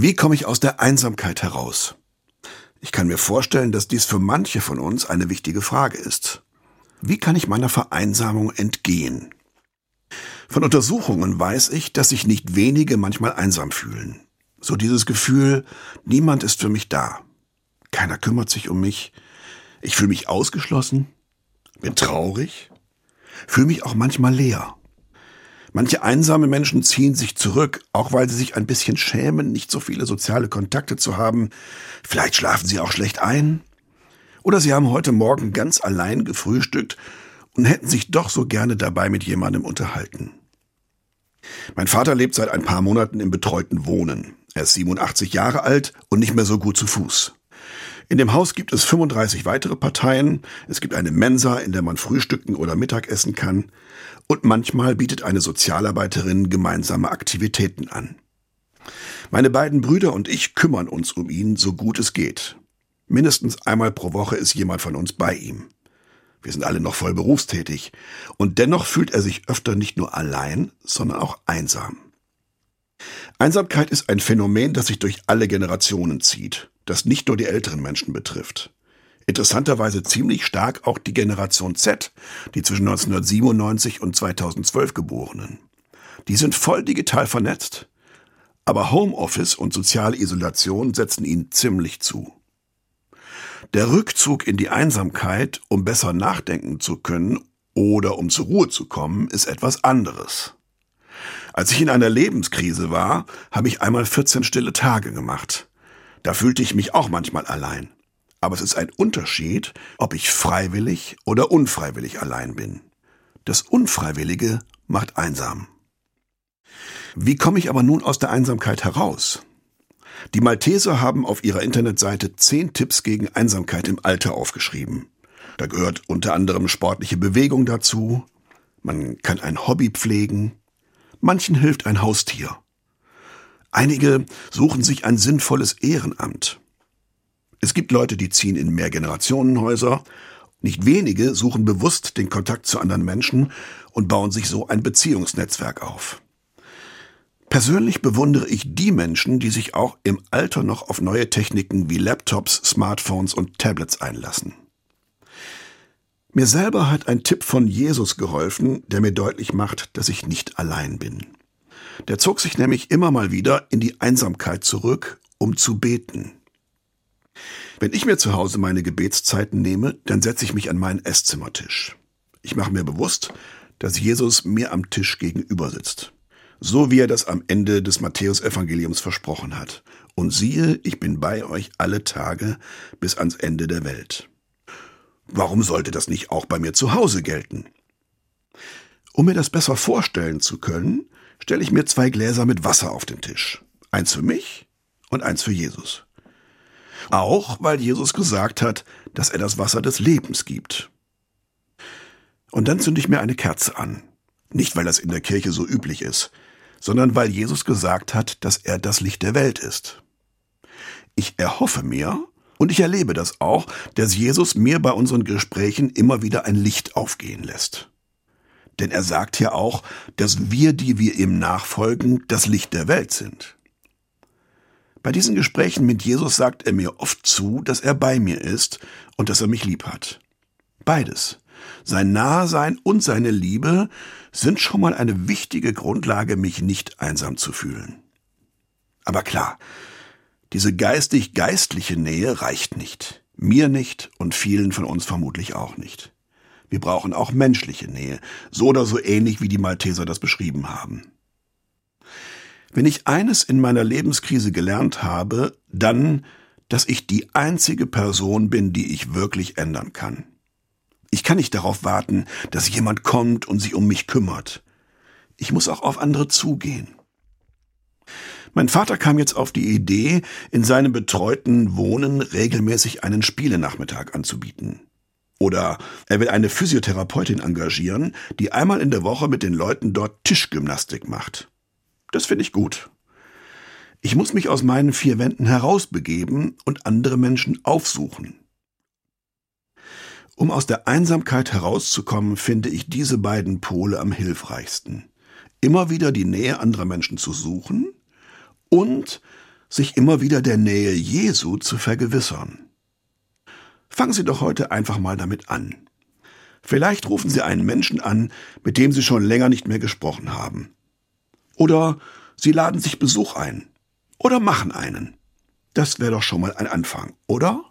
Wie komme ich aus der Einsamkeit heraus? Ich kann mir vorstellen, dass dies für manche von uns eine wichtige Frage ist. Wie kann ich meiner Vereinsamung entgehen? Von Untersuchungen weiß ich, dass sich nicht wenige manchmal einsam fühlen. So dieses Gefühl, niemand ist für mich da. Keiner kümmert sich um mich. Ich fühle mich ausgeschlossen, bin traurig, fühle mich auch manchmal leer. Manche einsame Menschen ziehen sich zurück, auch weil sie sich ein bisschen schämen, nicht so viele soziale Kontakte zu haben. Vielleicht schlafen sie auch schlecht ein. Oder sie haben heute Morgen ganz allein gefrühstückt und hätten sich doch so gerne dabei mit jemandem unterhalten. Mein Vater lebt seit ein paar Monaten im betreuten Wohnen. Er ist 87 Jahre alt und nicht mehr so gut zu Fuß. In dem Haus gibt es 35 weitere Parteien. Es gibt eine Mensa, in der man frühstücken oder Mittagessen kann. Und manchmal bietet eine Sozialarbeiterin gemeinsame Aktivitäten an. Meine beiden Brüder und ich kümmern uns um ihn, so gut es geht. Mindestens einmal pro Woche ist jemand von uns bei ihm. Wir sind alle noch voll berufstätig. Und dennoch fühlt er sich öfter nicht nur allein, sondern auch einsam. Einsamkeit ist ein Phänomen, das sich durch alle Generationen zieht das nicht nur die älteren Menschen betrifft. Interessanterweise ziemlich stark auch die Generation Z, die zwischen 1997 und 2012 geborenen. Die sind voll digital vernetzt. Aber Homeoffice und soziale Isolation setzen ihnen ziemlich zu. Der Rückzug in die Einsamkeit, um besser nachdenken zu können oder um zur Ruhe zu kommen, ist etwas anderes. Als ich in einer Lebenskrise war, habe ich einmal 14 stille Tage gemacht. Da fühlte ich mich auch manchmal allein. Aber es ist ein Unterschied, ob ich freiwillig oder unfreiwillig allein bin. Das Unfreiwillige macht einsam. Wie komme ich aber nun aus der Einsamkeit heraus? Die Malteser haben auf ihrer Internetseite zehn Tipps gegen Einsamkeit im Alter aufgeschrieben. Da gehört unter anderem sportliche Bewegung dazu. Man kann ein Hobby pflegen. Manchen hilft ein Haustier. Einige suchen sich ein sinnvolles Ehrenamt. Es gibt Leute, die ziehen in Mehrgenerationenhäuser. Nicht wenige suchen bewusst den Kontakt zu anderen Menschen und bauen sich so ein Beziehungsnetzwerk auf. Persönlich bewundere ich die Menschen, die sich auch im Alter noch auf neue Techniken wie Laptops, Smartphones und Tablets einlassen. Mir selber hat ein Tipp von Jesus geholfen, der mir deutlich macht, dass ich nicht allein bin. Der zog sich nämlich immer mal wieder in die Einsamkeit zurück, um zu beten. Wenn ich mir zu Hause meine Gebetszeiten nehme, dann setze ich mich an meinen Esszimmertisch. Ich mache mir bewusst, dass Jesus mir am Tisch gegenüber sitzt. So wie er das am Ende des Matthäusevangeliums versprochen hat. Und siehe, ich bin bei euch alle Tage bis ans Ende der Welt. Warum sollte das nicht auch bei mir zu Hause gelten? Um mir das besser vorstellen zu können, stelle ich mir zwei Gläser mit Wasser auf den Tisch. Eins für mich und eins für Jesus. Auch weil Jesus gesagt hat, dass er das Wasser des Lebens gibt. Und dann zünde ich mir eine Kerze an. Nicht, weil das in der Kirche so üblich ist, sondern weil Jesus gesagt hat, dass er das Licht der Welt ist. Ich erhoffe mir, und ich erlebe das auch, dass Jesus mir bei unseren Gesprächen immer wieder ein Licht aufgehen lässt. Denn er sagt ja auch, dass wir, die wir ihm nachfolgen, das Licht der Welt sind. Bei diesen Gesprächen mit Jesus sagt er mir oft zu, dass er bei mir ist und dass er mich lieb hat. Beides, sein Nahesein und seine Liebe, sind schon mal eine wichtige Grundlage, mich nicht einsam zu fühlen. Aber klar, diese geistig-geistliche Nähe reicht nicht. Mir nicht und vielen von uns vermutlich auch nicht. Wir brauchen auch menschliche Nähe, so oder so ähnlich wie die Malteser das beschrieben haben. Wenn ich eines in meiner Lebenskrise gelernt habe, dann, dass ich die einzige Person bin, die ich wirklich ändern kann. Ich kann nicht darauf warten, dass jemand kommt und sich um mich kümmert. Ich muss auch auf andere zugehen. Mein Vater kam jetzt auf die Idee, in seinem betreuten Wohnen regelmäßig einen Spielenachmittag anzubieten. Oder er will eine Physiotherapeutin engagieren, die einmal in der Woche mit den Leuten dort Tischgymnastik macht. Das finde ich gut. Ich muss mich aus meinen vier Wänden herausbegeben und andere Menschen aufsuchen. Um aus der Einsamkeit herauszukommen, finde ich diese beiden Pole am hilfreichsten. Immer wieder die Nähe anderer Menschen zu suchen und sich immer wieder der Nähe Jesu zu vergewissern. Fangen Sie doch heute einfach mal damit an. Vielleicht rufen Sie einen Menschen an, mit dem Sie schon länger nicht mehr gesprochen haben. Oder Sie laden sich Besuch ein. Oder machen einen. Das wäre doch schon mal ein Anfang, oder?